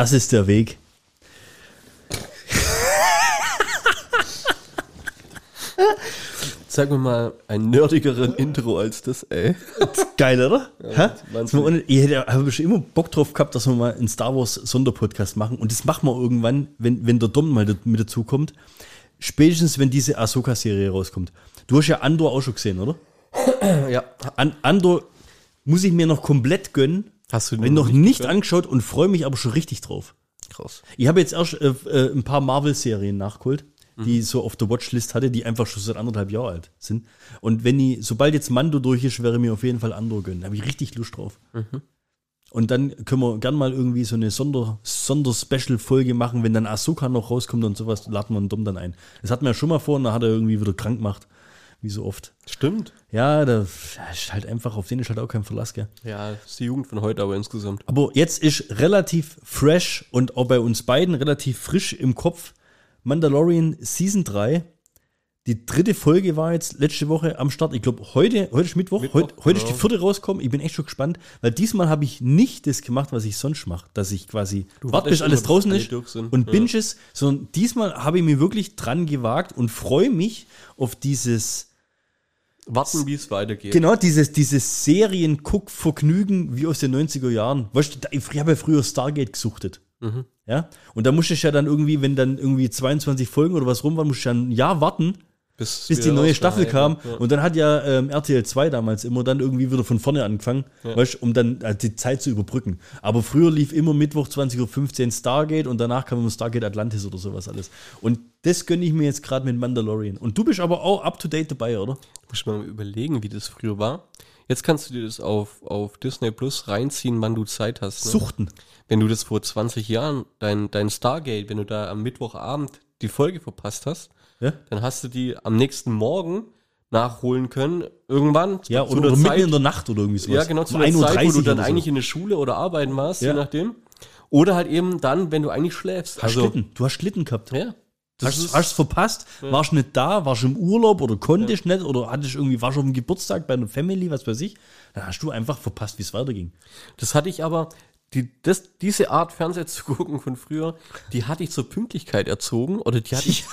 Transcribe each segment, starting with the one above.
Das ist der Weg. Sag mir mal ein nerdigeren Intro als das, ey. Geil, oder? Ja, Wahnsinn. ich hätte habe schon immer Bock drauf gehabt, dass wir mal einen Star Wars Sonderpodcast machen. Und das machen wir irgendwann, wenn, wenn der Dom mal mit dazu kommt. Spätestens, wenn diese Ahsoka-Serie rauskommt. Du hast ja Andor auch schon gesehen, oder? Ja. An Andor muss ich mir noch komplett gönnen. Hast du Bin noch nicht angeschaut und freue mich aber schon richtig drauf. Krass. Ich habe jetzt erst äh, äh, ein paar Marvel-Serien nachgeholt, die ich so auf der Watchlist hatte, die einfach schon seit anderthalb Jahren alt sind. Und wenn ich, sobald jetzt Mando durch ist, wäre mir auf jeden Fall Andor gönnen. Da habe ich richtig Lust drauf. Und dann können wir gern mal irgendwie so eine Sonder, Sonder-Special-Folge machen, wenn dann Ahsoka noch rauskommt und sowas, laden wir einen Dom dann ein. Das hatten wir ja schon mal vor und da hat er irgendwie wieder krank gemacht. Wie so oft. Stimmt. Ja, da ist halt einfach, auf den ist halt auch kein Verlass, gell? Ja, das ist die Jugend von heute, aber insgesamt. Aber jetzt ist relativ fresh und auch bei uns beiden relativ frisch im Kopf Mandalorian Season 3. Die dritte Folge war jetzt letzte Woche am Start. Ich glaube, heute, heute ist Mittwoch, Mittwoch, heute, heute ist die genau. vierte rausgekommen. Ich bin echt schon gespannt, weil diesmal habe ich nicht das gemacht, was ich sonst mache, dass ich quasi warte, bis alles draußen ist und Ja. binge es, sondern diesmal habe ich mir wirklich dran gewagt und freue mich auf dieses Warten, wie es weitergeht. Genau, dieses, dieses Serien-Guck-Vergnügen wie aus den 90er Jahren. Weißt du, ich habe ja früher Stargate gesuchtet. Ja? Und da musste ich ja dann irgendwie, wenn dann irgendwie 22 Folgen oder was rum waren, musste ich ja ein Jahr warten, bis die wieder neue Staffel ja, kam. ja. Und dann hat ja ähm, RTL 2 damals immer dann irgendwie wieder von vorne angefangen, weißt, du, um dann äh, die Zeit zu überbrücken. Aber früher lief immer Mittwoch 20.15 Uhr Stargate und danach kam immer Stargate Atlantis oder sowas alles. Und das gönne ich mir jetzt gerade mit Mandalorian. Und du bist aber auch up to date dabei, oder? Muss ich mal überlegen, wie das früher war. Jetzt kannst du dir das auf, auf Disney Plus reinziehen, wann du Zeit hast. Ne? Suchten. Wenn du das vor 20 Jahren, dein, dein Stargate, wenn du da am Mittwochabend die Folge verpasst hast, Ja? dann hast du die am nächsten Morgen nachholen können. Irgendwann. Ja, zu oder, oder mitten Zeit- in der Nacht oder irgendwie sowas. Ja, genau, zu Um einer 1.30 Zeit, wo du dann so. eigentlich in der Schule oder arbeiten warst, Ja. je nachdem. Oder halt eben dann, wenn du eigentlich schläfst. Hast Schlitten. Du hast Schlitten gehabt. Ja. Das Hast hast verpasst, warst nicht da, warst im Urlaub oder konntest nicht oder hattest irgendwie, warst auf dem Geburtstag bei einer Family, was weiß ich. Dann hast du einfach verpasst, wie es weiterging. das hatte ich aber, die, das, diese Art Fernseher zu gucken von früher, die hatte ich zur Pünktlichkeit erzogen oder die hatte ich,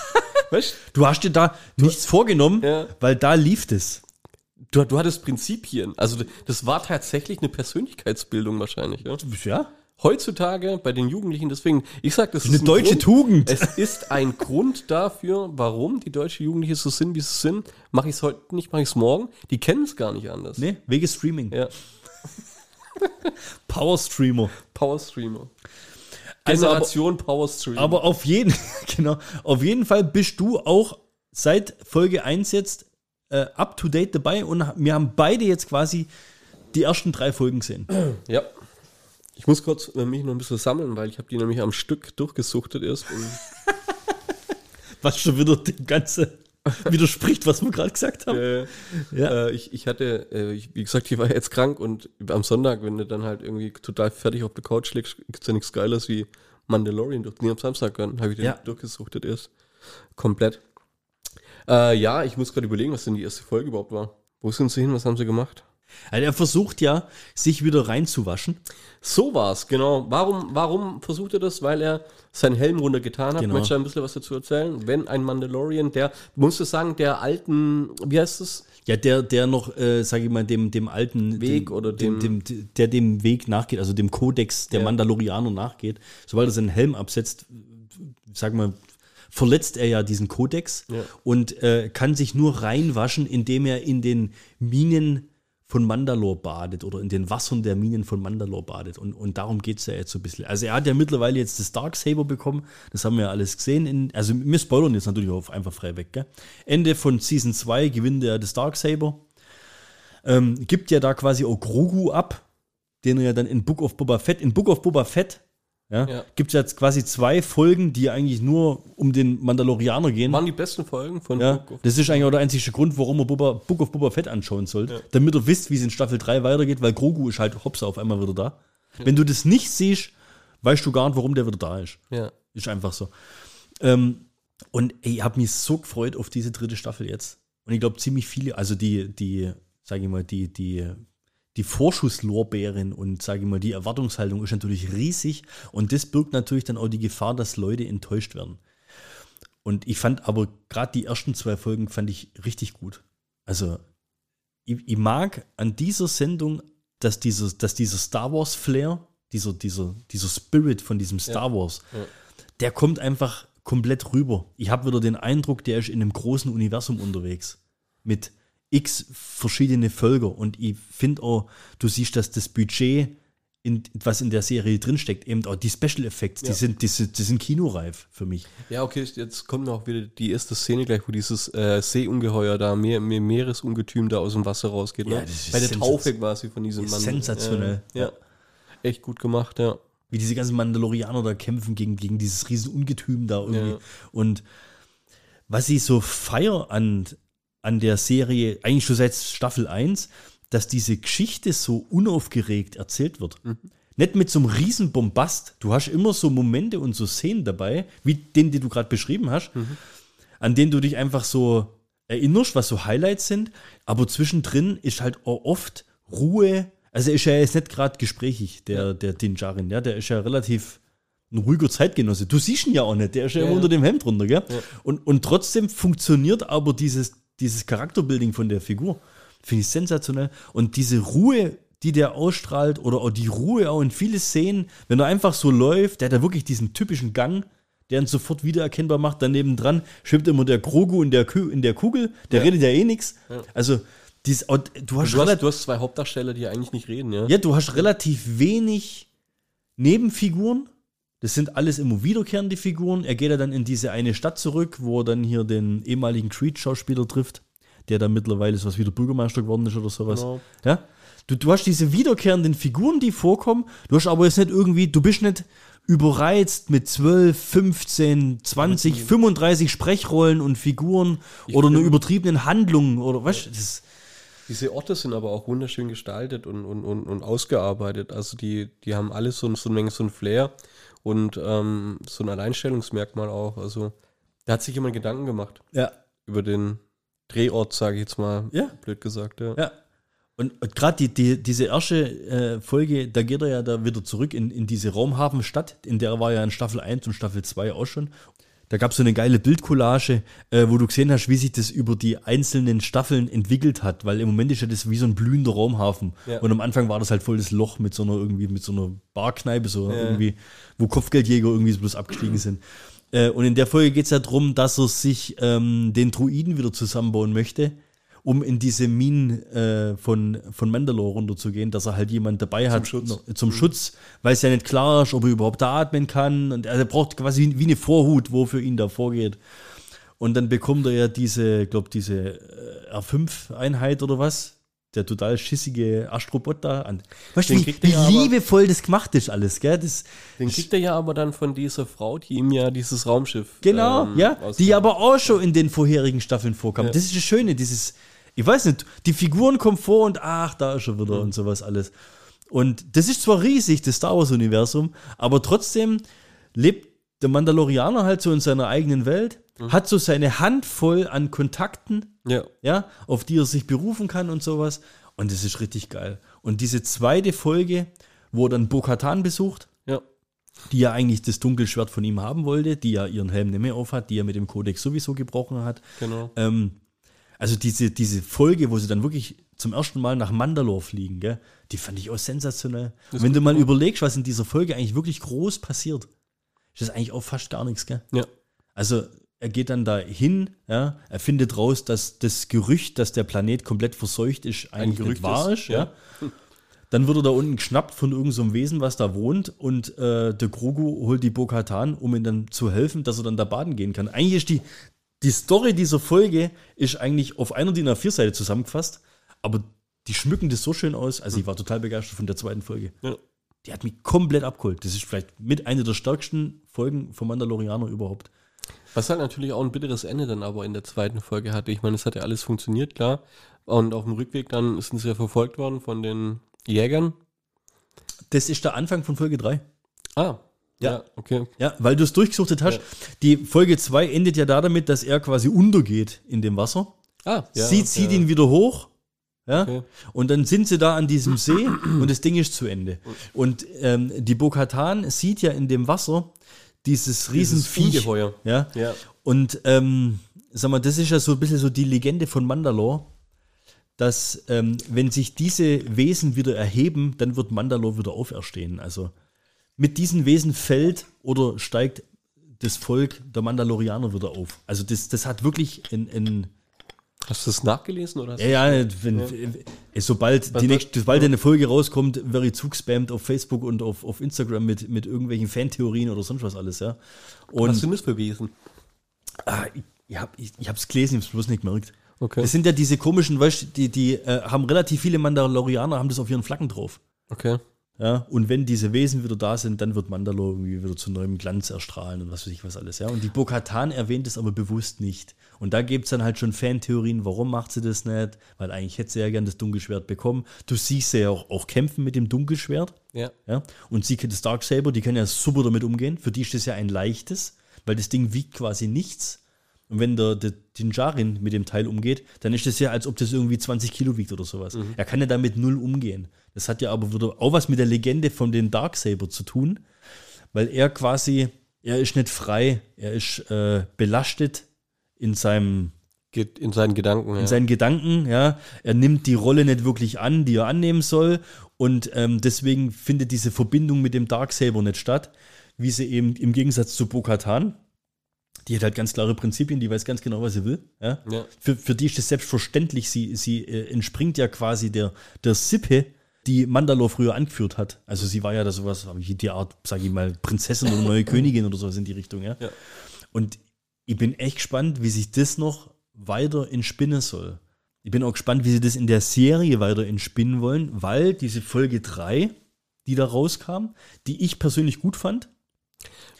weißt Du hast dir da nichts vorgenommen, Ja. weil da lief das. du, du hattest Prinzipien. Also das war tatsächlich eine Persönlichkeitsbildung wahrscheinlich. Ja? Ja? Heutzutage bei den Jugendlichen, deswegen, ich sag, das ist Eine ein deutsche Grund, Tugend. Es ist ein Grund dafür, warum die deutschen Jugendlichen so sind, wie sie sind. Mache ich es heute nicht, mache ich es morgen. Die kennen es gar nicht anders. Ne? Wege Streaming. Ja, Power Streamer. Power Streamer. Also aber- Generation Power Streamer. Aber auf jeden, genau, auf jeden Fall bist du auch seit Folge 1 jetzt äh, up to date dabei und wir haben beide jetzt quasi die ersten drei Folgen gesehen. ja. Ich muss kurz äh, mich noch ein bisschen sammeln, weil ich habe die nämlich am Stück durchgesuchtet erst. Was schon wieder dem Ganzen widerspricht, was wir gerade gesagt haben. äh, Ja. äh, ich, ich hatte, äh, ich, wie gesagt, ich war jetzt krank und am Sonntag, wenn du dann halt irgendwie total fertig auf der Couch liegst, gibt's ja nichts Geiles wie Mandalorian durch. Nee, am Samstag habe ich den Ja. durchgesuchtet erst. Komplett. Äh, ja, ich muss gerade überlegen, was denn die erste Folge überhaupt war. Wo sind sie hin? Was haben sie gemacht? Also er versucht ja, sich wieder reinzuwaschen. So war's, genau. Warum, warum versucht er das? Weil er seinen Helm runtergetan hat. Genau. Möchte ein bisschen was dazu erzählen? Wenn ein Mandalorian, der, musst du sagen, der alten, wie heißt es? Ja, der, der noch, äh, sage ich mal, dem, dem alten Weg dem, oder dem, dem- dem, der dem Weg nachgeht, also dem Kodex der Ja. Mandalorianer nachgeht. Sobald er seinen Helm absetzt, sag mal, verletzt er ja diesen Kodex Ja. und äh, kann sich nur reinwaschen, indem er in den Minen von Mandalore badet oder in den Wassern der Minen von Mandalore badet. Und, und darum geht es ja jetzt so ein bisschen. Also er hat ja mittlerweile jetzt das Darksaber bekommen. Das haben wir ja alles gesehen. In, also wir spoilern jetzt natürlich auch einfach frei weg. Gell? Ende von Season 2 gewinnt er das Darksaber. Ähm, gibt ja da quasi auch Grogu ab, den er ja dann in Book of Boba Fett, in Book of Boba Fett, ja, Ja. gibt es jetzt quasi zwei Folgen, die eigentlich nur um den Mandalorianer gehen. Waren die besten Folgen von Ja, Book of- das ist eigentlich auch der einzige Grund, warum ihr Boba, Book of Boba Fett anschauen sollt. Ja. Damit ihr wisst, wie es in Staffel 3 weitergeht, weil Grogu ist halt hops auf einmal wieder da. Wenn du das nicht siehst, weißt du gar nicht, warum der wieder da ist. Ja. Ist einfach so. Ähm, und ey, ich habe mich so gefreut auf diese dritte Staffel jetzt. Und ich glaube, ziemlich viele, also die, die, sage ich mal, die, die, die Vorschusslorbeeren und sage ich mal, die Erwartungshaltung ist natürlich riesig und das birgt natürlich dann auch die Gefahr, dass Leute enttäuscht werden. Und ich fand aber gerade die ersten zwei Folgen fand ich richtig gut. Also ich, ich mag an dieser Sendung, dass dieser, dass dieser Star Wars Flair, dieser, dieser, dieser Spirit von diesem Star Wars, ja. der kommt einfach komplett rüber. Ich habe wieder den Eindruck, der ist in einem großen Universum unterwegs. Mit x verschiedene Völker. Und ich finde auch, du siehst, dass das Budget, in, was in der Serie drinsteckt, eben auch die Special Effects, die, Ja. sind, die, sind, die sind kinoreif für mich. Ja, okay, jetzt kommt noch wieder die erste Szene gleich, wo dieses äh, Seeungeheuer da, Meer, Meer, Meeresungetüm da aus dem Wasser rausgeht. Ne? Ja, das ist Bei der Taufe quasi von diesem ist Mann. sensationell. Ja, ja. Echt gut gemacht, ja. wie diese ganzen Mandalorianer da kämpfen gegen, gegen dieses riesen Ungetüm da irgendwie. Ja. Und was ich so feier an, an der Serie, eigentlich schon seit Staffel 1, dass diese Geschichte so unaufgeregt erzählt wird. Nicht mit so einem riesen Bombast. Du hast immer so Momente und so Szenen dabei, wie den, den du gerade beschrieben hast, an denen du dich einfach so erinnerst, was so Highlights sind. Aber zwischendrin ist halt auch oft Ruhe. Also ist er jetzt nicht gerade gesprächig, der, der Din Djarin, ja, der ist ja relativ ein ruhiger Zeitgenosse. Du siehst ihn ja auch nicht, der ist ja, ja. unter dem Hemd runter, gell? Ja. Und, und trotzdem funktioniert aber dieses, dieses Charakterbuilding von der Figur. Finde ich sensationell. Und diese Ruhe, die der ausstrahlt, oder auch die Ruhe auch in viele Szenen, wenn er einfach so läuft, der hat ja wirklich diesen typischen Gang, der ihn sofort wiedererkennbar macht. Daneben dran schwimmt immer der Grogu in der, Kü in der Kugel, der Ja. redet ja eh nichts. Ja. Also, dies, du hast Du hast, du hast zwei Hauptdarsteller, die eigentlich nicht reden, ja. ja, du hast relativ wenig Nebenfiguren. Das sind alles immer wiederkehrende Figuren. Er geht ja dann in diese eine Stadt zurück, wo er dann hier den ehemaligen Creed-Schauspieler trifft, der dann mittlerweile so was wieder Bürgermeister geworden ist oder sowas. Genau. Ja? Du, du hast diese wiederkehrenden Figuren, die vorkommen. Du hast aber jetzt nicht irgendwie, du bist nicht überreizt mit 12, 15, 20, 35 Sprechrollen und Figuren Ich oder einer übertriebenen Handlung oder was? Das, Diese Orte sind aber auch wunderschön gestaltet und, und, und, und ausgearbeitet. Also die, die haben alles so, so, eine Menge, so ein Flair und ähm, so ein Alleinstellungsmerkmal auch. Also da hat sich jemand Gedanken gemacht ja, über den Drehort, sage ich jetzt mal, Ja. blöd gesagt. Ja. Ja. Und, und gerade die, die, diese erste äh, Folge, da geht er ja da wieder zurück in, in diese Raumhafenstadt, in der war ja in Staffel 1 und Staffel 2 auch schon. Da gab es so eine geile Bildcollage, äh, wo du gesehen hast, wie sich das über die einzelnen Staffeln entwickelt hat, weil im Moment ist ja das wie so ein blühender Raumhafen. Ja. Und am Anfang war das halt voll das Loch mit so einer irgendwie, mit so einer Barkneipe, so Ja. irgendwie, wo Kopfgeldjäger irgendwie bloß abgestiegen sind. Äh, und in der Folge geht es ja darum, dass er sich ähm, den Druiden wieder zusammenbauen möchte, um in diese Minen äh, von, von Mandalore runterzugehen, dass er halt jemand dabei hat Schutz. zum Schutz, weil es ja nicht klar ist, ob er überhaupt da atmen kann. Und er braucht quasi wie, wie eine Vorhut, wo für ihn da vorgeht. Und dann bekommt er ja diese, glaube diese äh, R5-Einheit oder was. Der total schissige Astrobot da an. Weißt du, wie, wie ja aber- liebevoll das gemacht ist alles, gell? Das, Den kriegt er ja aber dann von dieser Frau, die ihm ja dieses Raumschiff. Genau, ähm, ja, ausgab. die aber auch schon in den vorherigen Staffeln vorkam. Ja. Das ist das Schöne, dieses, ich weiß nicht, die Figuren kommen vor und ach, da ist er wieder und sowas alles. Und das ist zwar riesig, das Star Wars-Universum, aber trotzdem lebt der Mandalorianer halt so in seiner eigenen Welt, hat so seine Handvoll an Kontakten, Ja. ja, auf die er sich berufen kann und sowas. Und das ist richtig geil. Und diese zweite Folge, wo er dann Bo-Katan besucht, Ja. die ja eigentlich das Dunkelschwert von ihm haben wollte, die ja ihren Helm nicht mehr aufhat, die er mit dem Kodex sowieso gebrochen hat. Genau. Ähm, also diese, diese Folge, wo sie dann wirklich zum ersten Mal nach Mandalore fliegen, gell, die fand ich auch sensationell. Und wenn du mal überlegst, was in dieser Folge eigentlich wirklich groß passiert, ist das eigentlich auch fast gar nichts, gell? Ja. Also er geht dann da hin, ja, er findet raus, dass das Gerücht, dass der Planet komplett verseucht ist, eigentlich Gerücht nicht wahr ist, ist, ja. Dann wird er da unten geschnappt von irgendeinem so Wesen, was da wohnt, und äh, der Grogu holt die Bo-Katan, um ihm dann zu helfen, dass er dann da baden gehen kann. Eigentlich ist die, die Story dieser Folge ist eigentlich auf einer DIN A4-Seite zusammengefasst, aber die schmücken das so schön aus. Also ich war total begeistert von der zweiten Folge. Ja. Die hat mich komplett abgeholt. Das ist vielleicht mit einer der stärksten Folgen vom Mandalorianer überhaupt. Was halt natürlich auch ein bitteres Ende dann aber in der zweiten Folge hatte. Ich meine, es hat ja alles funktioniert, klar. Und auf dem Rückweg dann sind sie ja verfolgt worden von den Jägern. Das ist der Anfang von Folge 3. Ah, Ja. ja, okay. Ja, weil du es durchgesuchtet hast. Ja. Die Folge 2 endet ja da damit, dass er quasi untergeht in dem Wasser. Ah, ja. sie zieht ihn wieder hoch. Ja? Okay. Und dann sind sie da an diesem See und das Ding ist zu Ende. Und ähm, die Bokatan sieht ja in dem Wasser dieses Riesenviech. Ungeheuer. Ja? Ja. Und ähm, sag mal, das ist ja so ein bisschen so die Legende von Mandalore, dass ähm, wenn sich diese Wesen wieder erheben, dann wird Mandalore wieder auferstehen. Also mit diesen Wesen fällt oder steigt das Volk der Mandalorianer wieder auf. Also das, das hat wirklich ein, ein Hast du das nachgelesen oder hast ja, ja, wenn, äh, sobald, die nächste, sobald eine Folge rauskommt, werde ich zugespammt auf Facebook und auf, auf Instagram mit, mit irgendwelchen Fantheorien oder sonst was alles, ja. Und was sind das für Wesen? ah, ich, ich habe ich, ich hab's gelesen, ich hab's bloß nicht gemerkt. Okay. Das sind ja diese komischen, weißt du, die, die äh, haben relativ viele Mandalorianer, haben das auf ihren Flaggen drauf. Okay. Ja, und wenn diese Wesen wieder da sind, dann wird Mandalore irgendwie wieder zu neuem Glanz erstrahlen und was weiß ich was alles. Ja, und die Bo-Katan erwähnt es aber bewusst nicht. Und da gibt es dann halt schon Fantheorien, warum macht sie das nicht? Weil eigentlich hätte sie ja gern das Dunkelschwert bekommen. Du siehst sie ja auch, auch kämpfen mit dem Dunkelschwert. Ja. Ja, und sie das Darksaber, die kann ja super damit umgehen. Für die ist das ja ein leichtes, weil das Ding wiegt quasi nichts. Und wenn der, der Dinjarin mit dem Teil umgeht, dann ist das ja, als ob das irgendwie 20 Kilo wiegt oder sowas. Er kann ja damit null umgehen. Das hat ja aber auch was mit der Legende von den Darksaber zu tun, weil er quasi, er ist nicht frei, er ist äh, belastet in seinem in seinen Gedanken. Ja. in seinen Gedanken, ja. Er nimmt die Rolle nicht wirklich an, die er annehmen soll. Und ähm, deswegen findet diese Verbindung mit dem Darksaber nicht statt, wie sie eben im Gegensatz zu Bo-Katan. Die hat halt ganz klare Prinzipien, die weiß ganz genau, was sie will. Ja? Ja. Für, für die ist es selbstverständlich, sie, sie äh, entspringt ja quasi der, der Sippe, die Mandalore früher angeführt hat. Also sie war ja da sowas, die Art, sage ich mal, Prinzessin oder neue Königin oder sowas in die Richtung, ja. Ja. Und ich bin echt gespannt, wie sich das noch weiter entspinnen soll. Ich bin auch gespannt, wie sie das in der Serie weiter entspinnen wollen, weil diese Folge 3, die da rauskam, die ich persönlich gut fand,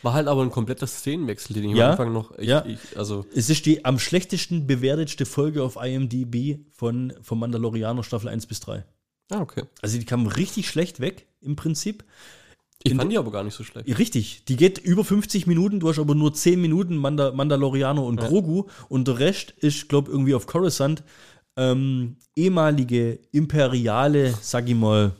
War halt aber ein kompletter Szenenwechsel, den ich Ja. am Anfang noch. Ich, Ja. ich, also, es ist die am schlechtesten bewertetste Folge auf IMDb von, von Mandalorianer Staffel 1 bis 3. ah, okay. Also die kam richtig schlecht weg im Prinzip. Ich In- fand die aber gar nicht so schlecht. Richtig, die geht über 50 Minuten, du hast aber nur 10 Minuten Manda Mandalorianer und Grogu und der Rest ist, glaube irgendwie auf Coruscant ähm, ehemalige imperiale, sag ich mal,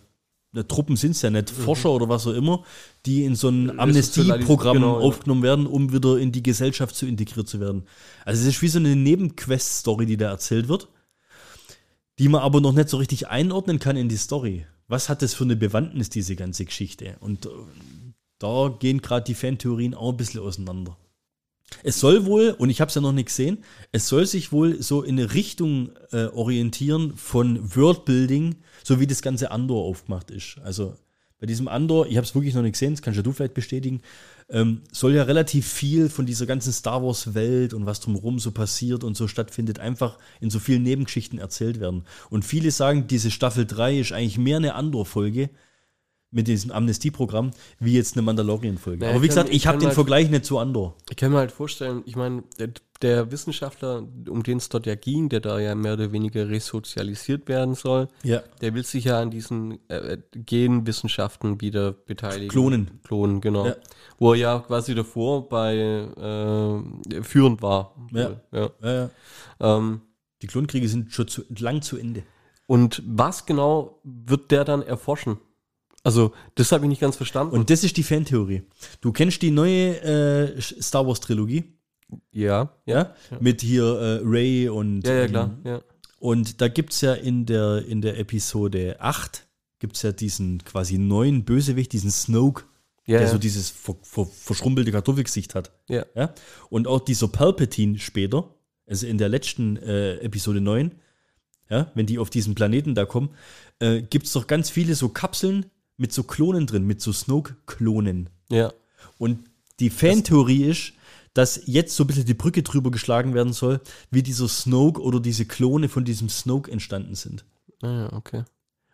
ne, Truppen sind es ja nicht, Forscher oder was auch immer, die in so ein Amnestieprogramm genau, ja. aufgenommen werden, um wieder in die Gesellschaft zu integriert zu werden. Also es ist wie so eine Nebenquest-Story, die da erzählt wird, die man aber noch nicht so richtig einordnen kann in die Story. Was hat das für eine Bewandtnis, diese ganze Geschichte? Und äh, da gehen gerade die Fantheorien auch ein bisschen auseinander. Es soll wohl, und ich habe es ja noch nicht gesehen, es soll sich wohl so in eine Richtung äh, orientieren von Worldbuilding, so wie das ganze Andor aufgemacht ist. Also bei diesem Andor, ich habe es wirklich noch nicht gesehen, das kannst ja du vielleicht bestätigen, ähm, soll ja relativ viel von dieser ganzen Star Wars-Welt und was drumherum so passiert und so stattfindet, einfach in so vielen Nebengeschichten erzählt werden. Und viele sagen, diese Staffel 3 ist eigentlich mehr eine Andor-Folge mit diesem Amnestieprogramm, wie jetzt eine Mandalorian-Folge. Naja, Aber wie kann- gesagt, ich ich habe den halt- Vergleich nicht zu Andor. Ich kann mir halt vorstellen, ich meine, der, der Wissenschaftler, um den es dort ja ging, der da ja mehr oder weniger resozialisiert werden soll, Ja. der will sich ja an diesen äh, Genwissenschaften wieder beteiligen. Klonen. Klonen, genau. Ja. Wo er ja quasi davor bei äh, führend war. Ja. ja. Ja, ja. Ähm, Die Klonkriege sind schon zu, lang zu Ende. und was genau wird der dann erforschen? Also, das habe ich nicht ganz verstanden. Und das ist die Fantheorie. Du kennst die neue äh, Star Wars Trilogie, ja, ja? Mit hier äh, Ray und. ja, ja, ähm, klar. Ja. Und da gibt es ja in der, in der Episode 8 gibt es ja diesen quasi neuen Bösewicht, diesen Snoke, Ja, der ja. so dieses ver, ver, verschrumpelte Kartoffelgesicht hat. ja. Ja? Und auch dieser Palpatine später, also in der letzten äh, Episode 9, ja, wenn die auf diesen Planeten da kommen, äh, gibt es doch ganz viele so Kapseln mit so Klonen drin, mit so Snoke-Klonen. ja. Und die Fantheorie ist, dass jetzt so ein bisschen die Brücke drüber geschlagen werden soll, wie dieser Snoke oder diese Klone von diesem Snoke entstanden sind. Ah, ja, okay.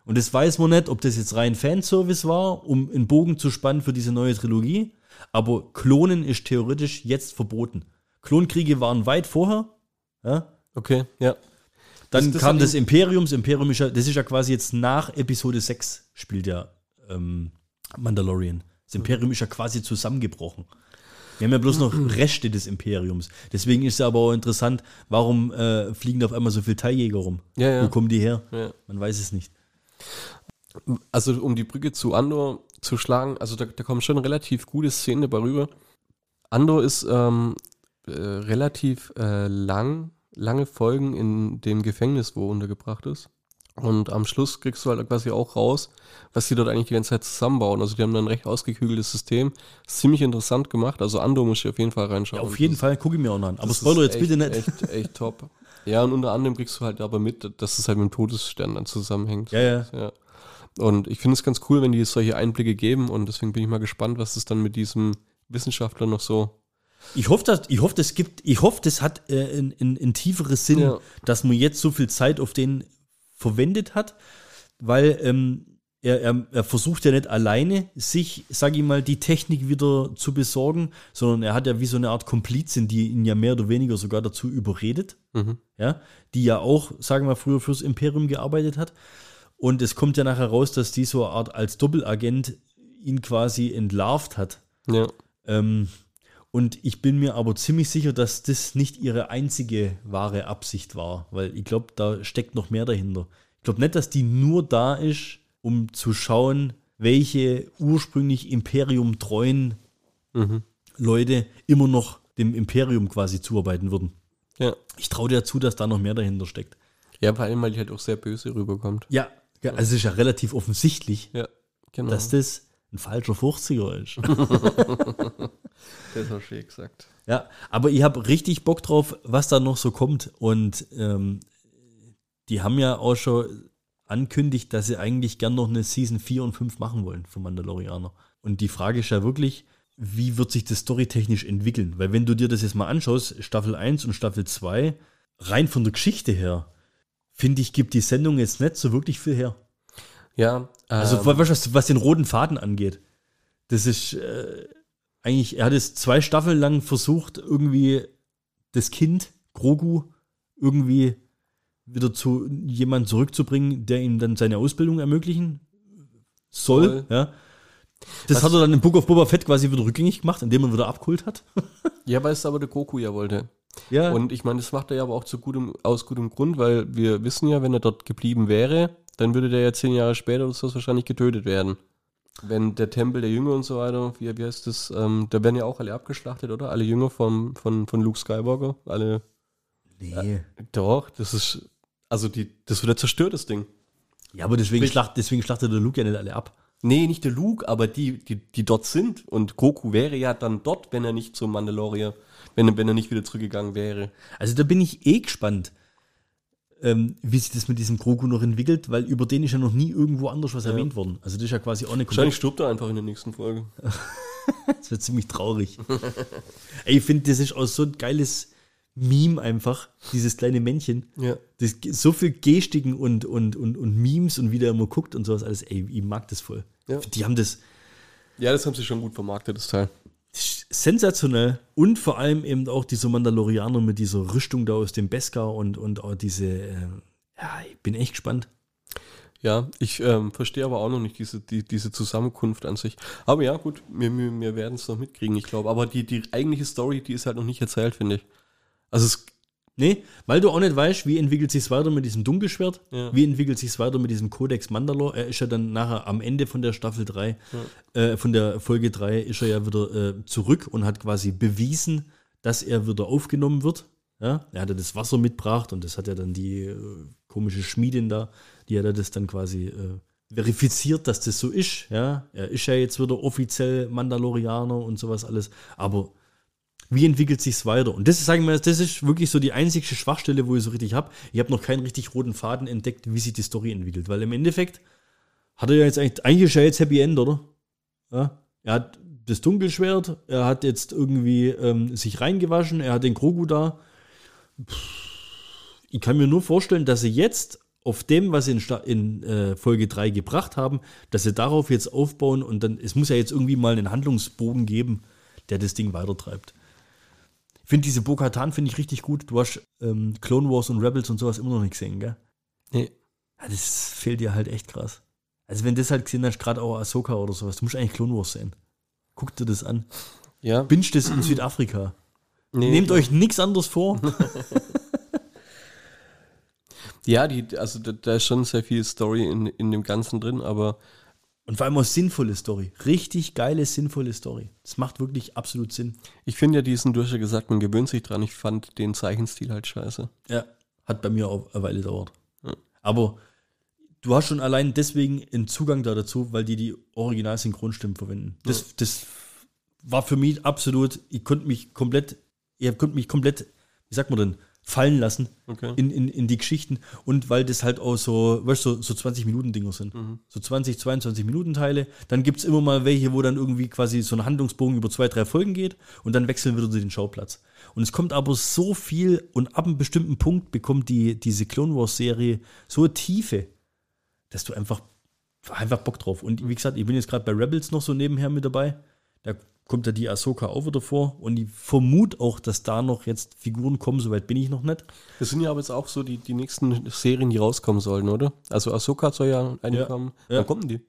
Und das weiß man nicht, ob das jetzt rein Fanservice war, um einen Bogen zu spannen für diese neue Trilogie. Aber Klonen ist theoretisch jetzt verboten. Klonkriege waren weit vorher. Ja? Okay, ja. Dann Das- kam das Imperium. Das Imperium ist ja, das ist ja quasi jetzt nach Episode 6 spielt ja ähm, Mandalorian. Das Imperium ist ja quasi zusammengebrochen. Wir haben ja bloß noch Reste des Imperiums. Deswegen ist es aber auch interessant, warum äh, fliegen da auf einmal so viele Teiljäger rum? Ja, ja. Wo kommen die her? Ja. Man weiß es nicht. Also um die Brücke zu Andor zu schlagen, also da, da kommen schon relativ gute Szenen dabei rüber. Andor ist ähm, äh, relativ äh, lang, lange Folgen in dem Gefängnis, wo er untergebracht ist. Und am Schluss kriegst du halt quasi auch raus, was die dort eigentlich die ganze Zeit zusammenbauen. Also die haben dann ein recht ausgekügeltes System. Ist ziemlich interessant gemacht. Also Andor muss ich auf jeden Fall reinschauen. auf jeden Das- Fall gucke ich mir auch noch an. Aber Spoiler jetzt bitte echt, nicht. Echt, echt top. Ja, und unter anderem kriegst du halt aber mit, dass es halt mit dem Todesstern dann zusammenhängt. Ja, ja. ja. Und ich finde es ganz cool, wenn die solche Einblicke geben und deswegen bin ich mal gespannt, was es dann mit diesem Wissenschaftler noch so. Ich hoffe, dass, ich hoffe, das gibt, ich hoffe, das hat äh, ein, ein, ein tieferes Sinn, Ja. dass man jetzt so viel Zeit auf den verwendet hat, weil ähm, er, er, er versucht ja nicht alleine, sich, sag ich mal, die Technik wieder zu besorgen, sondern er hat ja wie so eine Art Komplizin, die ihn ja mehr oder weniger sogar dazu überredet, Mhm. ja, die ja auch, sagen wir, früher fürs Imperium gearbeitet hat. Und es kommt ja nachher raus, dass die so eine Art als Doppelagent ihn quasi entlarvt hat. Ja. Ähm, und ich bin mir aber ziemlich sicher, dass das nicht ihre einzige wahre Absicht war, weil ich glaube, da steckt noch mehr dahinter. Ich glaube nicht, dass die nur da ist, um zu schauen, welche ursprünglich Imperium treuen Mhm. Leute immer noch dem Imperium quasi zuarbeiten würden. Ja. Ich traue dir zu, dass da noch mehr dahinter steckt. Ja, vor allem, weil die halt auch sehr böse rüberkommt. Ja, ja also es ist ja relativ offensichtlich, Ja, genau. dass das ein falscher 50er ist. das war schön gesagt. Ja, aber ich habe richtig Bock drauf, was da noch so kommt. Und ähm, die haben ja auch schon ankündigt, dass sie eigentlich gern noch eine Season 4 und 5 machen wollen von Mandalorianer. Und die Frage ist ja wirklich, wie wird sich das storytechnisch entwickeln? Weil wenn du dir das jetzt mal anschaust, Staffel 1 und Staffel 2, rein von der Geschichte her, finde ich, gibt die Sendung jetzt nicht so wirklich viel her. Ja, Also ähm, was, was, was den roten Faden angeht, das ist äh, eigentlich, er hat es zwei Staffeln lang versucht, irgendwie das Kind, Grogu, irgendwie wieder zu jemandem zurückzubringen, der ihm dann seine Ausbildung ermöglichen soll. Soll. Ja. Das Was- hat er dann im Book of Boba Fett quasi wieder rückgängig gemacht, indem er wieder abgeholt hat. ja, weil es aber der Goku ja wollte. Ja. Und ich meine, das macht er ja aber auch zu gutem, aus gutem Grund, weil wir wissen ja, wenn er dort geblieben wäre, dann würde der ja zehn Jahre später oder so wahrscheinlich getötet werden. Wenn der Tempel der Jünger und so weiter, wie, wie heißt das, ähm, da werden ja auch alle abgeschlachtet, oder? Alle Jünger vom, von, von Luke Skywalker, alle. nee. Doch, das ist, also die, das wird ja zerstört, das Ding. Ja, aber deswegen, schlacht, deswegen schlachtet der Luke ja nicht alle ab. Nee, nicht der Luke, aber die, die, die dort sind. Und Goku wäre ja dann dort, wenn er nicht zum Mandalorier, wenn, wenn er nicht wieder zurückgegangen wäre. Also da bin ich eh gespannt, ähm, wie sich das mit diesem Grogu noch entwickelt, weil über den ist ja noch nie irgendwo anders was erwähnt worden. Also das ist ja quasi auch eine Wahrscheinlich stirbt er einfach in der nächsten Folge. Das wird ziemlich traurig. Ey, ich finde, das ist auch so ein geiles Meme einfach, dieses kleine Männchen. Ja. Das, so viel Gestiken und, und, und, und Memes und wie der immer guckt und sowas alles. Ey, ich mag das voll. Ja. Die haben das, Ja, das haben sie schon gut vermarktet, das Teil. Sensationell und vor allem eben auch diese Mandalorianer mit dieser Rüstung da aus dem Beskar und, und auch diese, äh, ja, ich bin echt gespannt. Ja, ich ähm, verstehe aber auch noch nicht diese, die, diese Zusammenkunft an sich. Aber ja, gut, wir, wir werden es noch mitkriegen, ich glaube. Aber die, die eigentliche Story, die ist halt noch nicht erzählt, finde ich. Also es, Nee, weil du auch nicht weißt, wie entwickelt sich's weiter mit diesem Dunkelschwert, Ja. wie entwickelt sich's weiter mit diesem Codex Mandalore. Er ist ja dann nachher am Ende von der Staffel 3, äh, von der Folge 3, ist er ja wieder äh, zurück und hat quasi bewiesen, dass er wieder aufgenommen wird. Ja? Er hat ja das Wasser mitgebracht und das hat ja dann die äh, komische Schmiedin da, die hat ja das dann quasi äh, verifiziert, dass das so ist. Ja? Er ist ja jetzt wieder offiziell Mandalorianer und sowas alles. Aber wie entwickelt sich's weiter? Und das ist, sagen wir mal, das ist wirklich so die einzige Schwachstelle, wo ich so richtig habe. Ich habe noch keinen richtig roten Faden entdeckt, wie sich die Story entwickelt. Weil im Endeffekt hat er ja jetzt eigentlich, eigentlich ist ja jetzt Happy End, oder? Ja? Er hat das Dunkelschwert, er hat jetzt irgendwie ähm, sich reingewaschen, er hat den Grogu da. Ich kann mir nur vorstellen, dass sie jetzt auf dem, was sie in, in äh, Folge 3 gebracht haben, dass sie darauf jetzt aufbauen und dann, es muss ja jetzt irgendwie mal einen Handlungsbogen geben, der das Ding weitertreibt. Finde diese Bo-Katan finde ich richtig gut. Du hast ähm, Clone Wars und Rebels und sowas immer noch nicht gesehen, gell? nee. Ja, das fehlt dir halt echt krass. Also wenn das halt gesehen hast, gerade auch Ahsoka oder sowas, du musst eigentlich Clone Wars sehen. Guck dir das an. Ja. Binscht es in Südafrika. Nee, Nehmt euch nichts anderes vor. Ja, die, also da, da ist schon sehr viel Story in, in dem Ganzen drin, aber Und vor allem auch sinnvolle Story. Richtig geile, sinnvolle Story. Das macht wirklich absolut Sinn. ich finde ja diesen, du hast ja gesagt, man gewöhnt sich dran. Ich fand den Zeichenstil halt scheiße. Ja. Hat bei mir auch eine Weile gedauert. Ja. Aber du hast schon allein deswegen einen Zugang da dazu, weil die die Original-Synchronstimmen verwenden. Das, das war für mich absolut, ich konnte mich komplett, ich konnte mich komplett, wie sagt man denn, fallen lassen Okay. in, in, in die Geschichten und weil das halt auch so, weißt du, so, so 20-Minuten-Dinger sind. So 20, 22 Minuten Teile. Dann gibt es immer mal welche, wo dann irgendwie quasi so ein Handlungsbogen über zwei, drei Folgen geht und dann wechseln sie den Schauplatz. Und es kommt aber so viel und ab einem bestimmten Punkt bekommt die, diese Clone Wars-Serie so eine Tiefe, dass du einfach, einfach Bock drauf. Und wie gesagt, ich bin jetzt gerade bei Rebels noch so nebenher mit dabei. Da kommt ja die Ahsoka auch wieder vor und ich vermute auch, dass da noch jetzt Figuren kommen, soweit bin ich noch nicht. Das sind ja aber jetzt auch so die, die nächsten Serien, die rauskommen sollen, oder? Also Ahsoka soll ja eine Ja. kommen. Ja. Wann kommen die?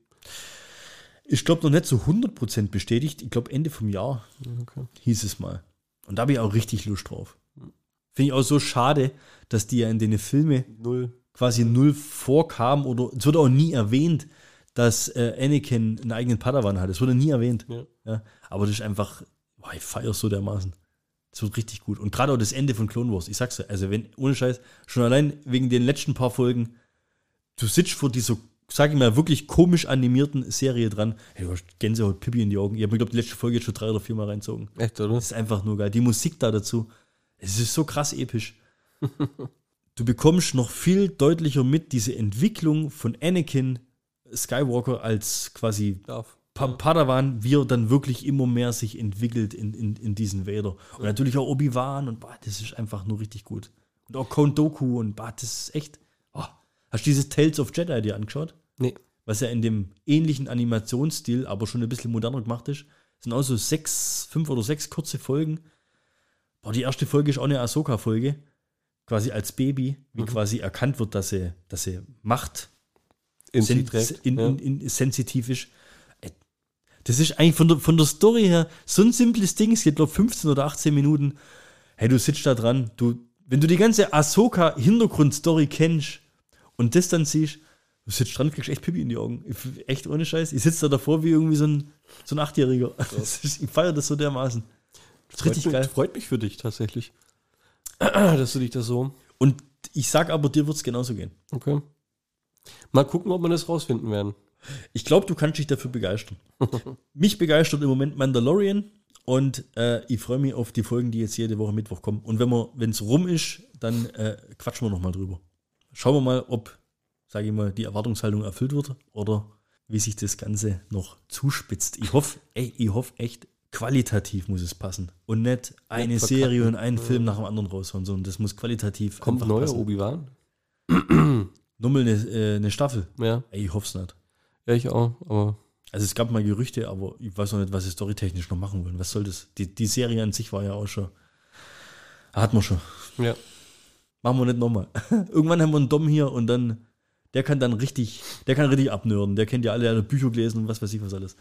Ich glaube noch nicht so 100% bestätigt. Ich glaube Ende vom Jahr Okay. hieß es mal. Und da habe ich auch richtig Lust drauf. Finde ich auch so schade, dass die ja in den Filmen Null. quasi null vorkam oder es wird auch nie erwähnt, dass äh, Anakin einen eigenen Padawan hat. Es wurde nie erwähnt. Ja. Ja, aber das ist einfach, boah, ich feiere so dermaßen. Das wird richtig gut. Und gerade auch das Ende von Clone Wars. Ich sag's dir, also wenn, ohne Scheiß, schon allein wegen den letzten paar Folgen, du sitzt vor dieser, sag ich mal, wirklich komisch animierten Serie dran. Hey, du hast Gänsehaut, Pippi in die Augen. Ich habe mir, glaube die letzte Folge jetzt schon drei oder vier Mal reinzogen. Echt, oder? Das ist einfach nur geil. Die Musik da dazu, es ist so krass episch. du bekommst noch viel deutlicher mit diese Entwicklung von Anakin Skywalker als quasi Darf. Pa Padawan, wie er dann wirklich immer mehr sich entwickelt in, in, in diesen Vader. Und natürlich auch Obi-Wan und bah, das ist einfach nur richtig gut. Und auch Count Doku und bah, das ist echt. Oh. Hast du dieses Tales of Jedi dir angeschaut? Nee. Was ja in dem ähnlichen Animationsstil, aber schon ein bisschen moderner gemacht ist. Das sind auch so sechs, fünf oder sechs kurze Folgen. Boah, die erste Folge ist auch eine Ahsoka-Folge. Quasi als Baby, wie quasi erkannt wird, dass sie, dass sie Macht In sen trägt. in, ja. in, in, sensitiv ist. Äh, Das ist eigentlich von der, von der Story her so ein simples Ding. Es geht, glaube 15 oder 18 Minuten. Hey, du sitzt da dran. Du, wenn du die ganze Ahsoka-Hintergrundstory kennst und das dann siehst, du sitzt dran, kriegst echt Pipi in die Augen. Ich, echt ohne Scheiß. Ich sitze da davor wie irgendwie so ein, so ein Achtjähriger. Das ist, ich feiere das so dermaßen. Das Freut mich, geil. freut mich für dich tatsächlich. Dass du dich da so. Und ich sag aber, dir wird es genauso gehen. Okay. Mal gucken, ob wir das rausfinden werden. Ich glaube, du kannst dich dafür begeistern. mich begeistert im Moment Mandalorian und äh, ich freue mich auf die Folgen, die jetzt jede Woche Mittwoch kommen. Und wenn es rum ist, dann äh, quatschen wir nochmal drüber. Schauen wir mal, ob, sage ich mal, die Erwartungshaltung erfüllt wird oder wie sich das Ganze noch zuspitzt. Ich hoffe, ich hoffe echt, qualitativ muss es passen. Und nicht eine verkacken. Serie und einen Film nach dem anderen raushauen, sondern das muss qualitativ Kommt neuer. Obi-Wan? Nochmal eine, äh, eine Staffel. Ja. Ey, ich hoffe es nicht. Ja, ich auch. Aber Also es gab mal Gerüchte, aber ich weiß noch nicht, was sie storytechnisch noch machen wollen. Was soll das? Die, die Serie an sich war ja auch schon. Hat man schon. ja. Machen wir nicht nochmal. Irgendwann haben wir einen Dom hier und dann, der kann dann richtig, der kann richtig abnörden. Der kennt ja alle, alle Bücher gelesen und was weiß ich was alles.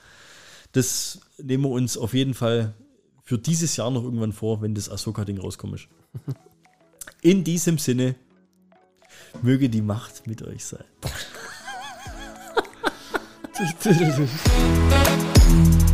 Das nehmen wir uns auf jeden Fall für dieses Jahr noch irgendwann vor, wenn das Ahsoka-Ding rauskommt. In diesem Sinne, möge die Macht mit euch sein.